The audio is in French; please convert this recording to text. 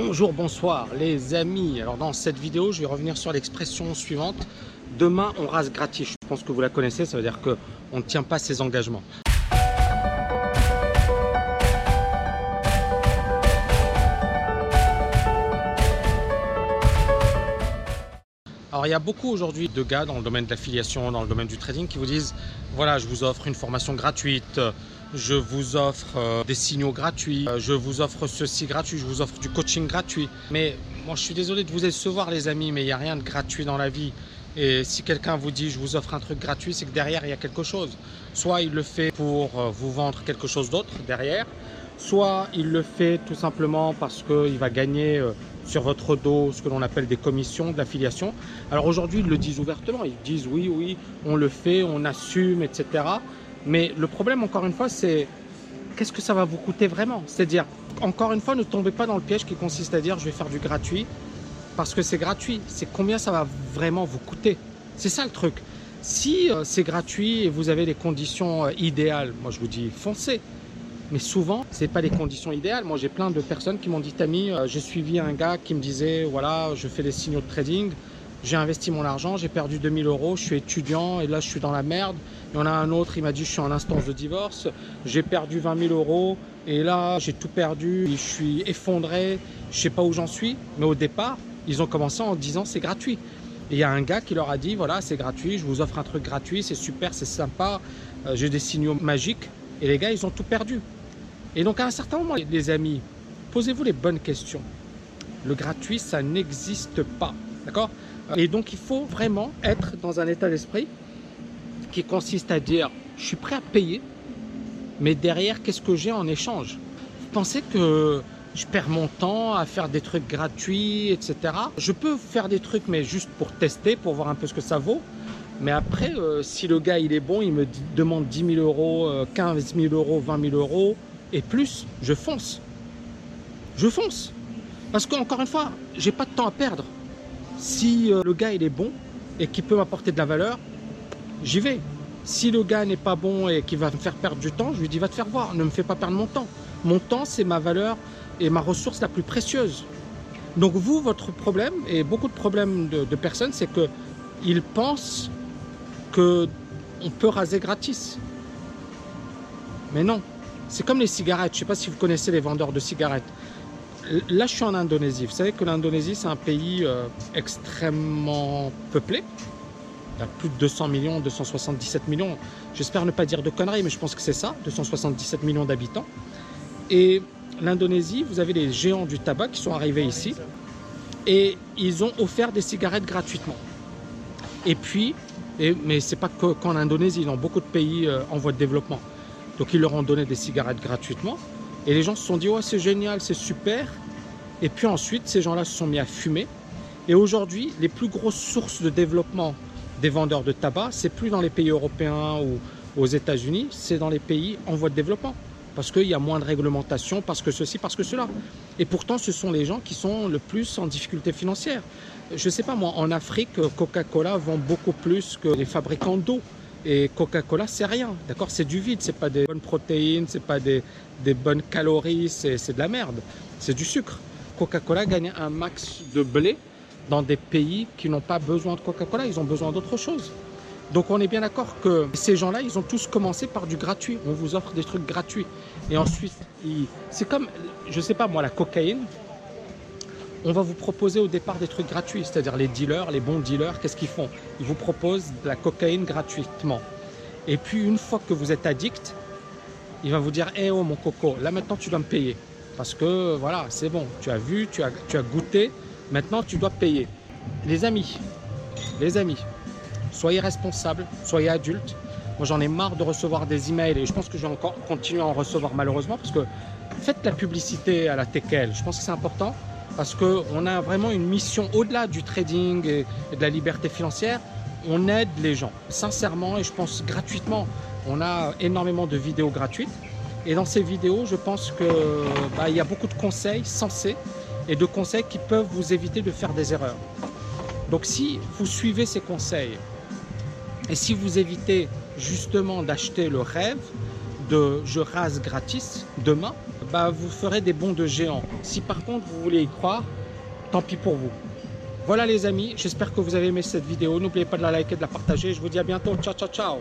Bonjour, bonsoir les amis. Alors dans cette vidéo, je vais revenir sur l'expression suivante. Demain, on rase gratis. Je pense que vous la connaissez, ça veut dire qu'on ne tient pas ses engagements. Alors il y a beaucoup aujourd'hui de gars dans le domaine de l'affiliation, dans le domaine du trading qui vous disent voilà je vous offre une formation gratuite, je vous offre euh, des signaux gratuits, euh, je vous offre ceci gratuit, je vous offre du coaching gratuit. Mais moi je suis désolé de vous décevoir les amis, mais il n'y a rien de gratuit dans la vie. Et si quelqu'un vous dit je vous offre un truc gratuit, c'est que derrière il y a quelque chose. Soit il le fait pour euh, vous vendre quelque chose d'autre derrière, soit il le fait tout simplement parce qu'il va gagner sur votre dos ce que l'on appelle des commissions de l'affiliation. Alors aujourd'hui, ils le disent ouvertement, ils disent oui, oui, on le fait, on assume, etc. Mais le problème, encore une fois, c'est qu'est-ce que ça va vous coûter vraiment? C'est-à-dire, encore une fois, ne tombez pas dans le piège qui consiste à dire je vais faire du gratuit parce que c'est gratuit. C'est combien ça va vraiment vous coûter? C'est ça le truc. Si euh, c'est gratuit et vous avez les conditions euh, idéales, moi je vous dis foncez. Mais souvent, ce n'est pas les conditions idéales. Moi, j'ai plein de personnes qui m'ont dit, Tami, euh, j'ai suivi un gars qui me disait, voilà, je fais des signaux de trading, j'ai investi mon argent, j'ai perdu 2000 euros, je suis étudiant et là, je suis dans la merde. Il y en a un autre, il m'a dit, je suis en instance de divorce, j'ai perdu 20 000 euros et là, j'ai tout perdu, je suis effondré, je sais pas où j'en suis. Mais au départ, ils ont commencé en disant, c'est gratuit. Et il y a un gars qui leur a dit, voilà, c'est gratuit, je vous offre un truc gratuit, c'est super, c'est sympa, euh, j'ai des signaux magiques. Et les gars, ils ont tout perdu. Et donc à un certain moment, les amis, posez-vous les bonnes questions. Le gratuit, ça n'existe pas. D'accord Et donc il faut vraiment être dans un état d'esprit qui consiste à dire, je suis prêt à payer, mais derrière, qu'est-ce que j'ai en échange? Vous pensez que je perds mon temps à faire des trucs gratuits, etc. Je peux faire des trucs, mais juste pour tester, pour voir un peu ce que ça vaut. Mais après, euh, si le gars il est bon, il me demande 10 000 euros, 15 euh, 000 euros, 20 000 euros, et plus, je fonce. Je fonce. Parce qu'encore une fois, j'ai pas de temps à perdre. Si euh, le gars il est bon et qui peut m'apporter de la valeur, j'y vais. Si le gars n'est pas bon et qui va me faire perdre du temps, je lui dis va te faire voir, ne me fais pas perdre mon temps. Mon temps, c'est ma valeur et ma ressource la plus précieuse. Donc vous, votre problème, et beaucoup de problèmes de, de personnes, c'est qu'ils pensent qu'on peut raser gratis. Mais non, c'est comme les cigarettes. Je ne sais pas si vous connaissez les vendeurs de cigarettes. Là, je suis en Indonésie. Vous savez que l'Indonésie, c'est un pays euh, extrêmement peuplé. Il y a plus de 200 millions, 277 millions. J'espère ne pas dire de conneries, mais je pense que c'est ça, 277 millions d'habitants. Et l'Indonésie, vous avez les géants du tabac qui sont arrivés ici et ils ont offert des cigarettes gratuitement. Et puis, et, mais c'est pas qu'en Indonésie, dans beaucoup de pays euh, en voie de développement. Donc ils leur ont donné des cigarettes gratuitement. Et les gens se sont dit, ouais, c'est génial, c'est super. Et puis ensuite, ces gens-là se sont mis à fumer. Et aujourd'hui, les plus grosses sources de développement des vendeurs de tabac, c'est plus dans les pays européens ou aux États-Unis, c'est dans les pays en voie de développement. Parce qu'il y a moins de réglementation, parce que ceci, parce que cela. Et pourtant, ce sont les gens qui sont le plus en difficulté financière. Je ne sais pas, moi, en Afrique, Coca-Cola vend beaucoup plus que les fabricants d'eau. Et Coca-Cola, c'est rien, d'accord? C'est du vide, c'est pas des bonnes protéines, c'est pas des, bonnes calories, c'est de la merde, c'est du sucre. Coca-Cola gagne un max de blé dans des pays qui n'ont pas besoin de Coca-Cola, ils ont besoin d'autre chose. Donc on est bien d'accord que ces gens-là, ils ont tous commencé par du gratuit. On vous offre des trucs gratuits. Et ensuite, c'est comme, je sais pas moi, la cocaïne on va vous proposer au départ des trucs gratuits, c'est-à-dire les dealers, les bons dealers, qu'est-ce qu'ils font? Ils vous proposent de la cocaïne gratuitement. Et puis une fois que vous êtes addict, il va vous dire Eh oh mon coco, là maintenant tu dois me payer. Parce que voilà, c'est bon, tu as vu, tu as, goûté, maintenant tu dois payer. Les amis, les amis, soyez responsables, soyez adultes. Moi j'en ai marre de recevoir des emails et je pense que je vais encore continuer à en recevoir malheureusement parce que faites la publicité à la TKL, je pense que c'est important parce qu'on a vraiment une mission au-delà du trading et, de la liberté financière. On aide les gens, sincèrement, et je pense gratuitement. On a énormément de vidéos gratuites. Et dans ces vidéos, je pense qu'il bah, y a beaucoup de conseils sensés et de conseils qui peuvent vous éviter de faire des erreurs. Donc si vous suivez ces conseils et si vous évitez justement d'acheter le rêve, de je rase gratis demain, bah vous ferez des bons de géant. Si par contre vous voulez y croire, tant pis pour vous. Voilà les amis, j'espère que vous avez aimé cette vidéo. N'oubliez pas de la liker, de la partager. Je vous dis à bientôt. Ciao, ciao, ciao